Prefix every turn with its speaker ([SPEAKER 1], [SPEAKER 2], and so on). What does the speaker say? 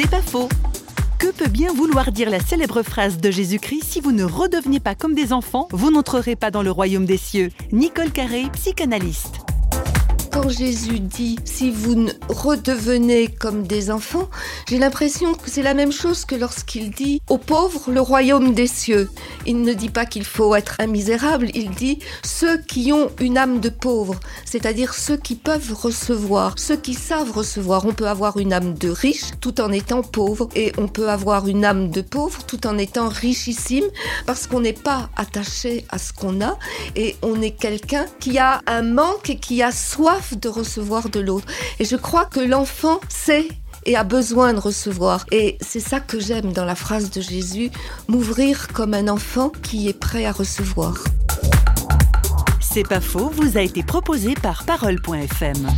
[SPEAKER 1] C'est pas faux. Que peut bien vouloir dire la célèbre phrase de Jésus-Christ Si vous ne redeveniez pas comme des enfants, vous n'entrerez pas dans le royaume des cieux Nicole Carré, psychanalyste
[SPEAKER 2] quand Jésus dit si vous ne redevenez comme des enfants, j'ai l'impression que c'est la même chose que lorsqu'il dit aux pauvres le royaume des cieux. Il ne dit pas qu'il faut être un misérable, il dit ceux qui ont une âme de pauvre, c'est-à-dire ceux qui peuvent recevoir, ceux qui savent recevoir. On peut avoir une âme de riche tout en étant pauvre et on peut avoir une âme de pauvre tout en étant richissime parce qu'on n'est pas attaché à ce qu'on a et on est quelqu'un qui a un manque et qui a soif de recevoir de l'autre. Et je crois que l'enfant sait et a besoin de recevoir. Et c'est ça que j'aime dans la phrase de Jésus, m'ouvrir comme un enfant qui est prêt à recevoir.
[SPEAKER 1] C'est pas faux, vous a été proposé par parole.fm.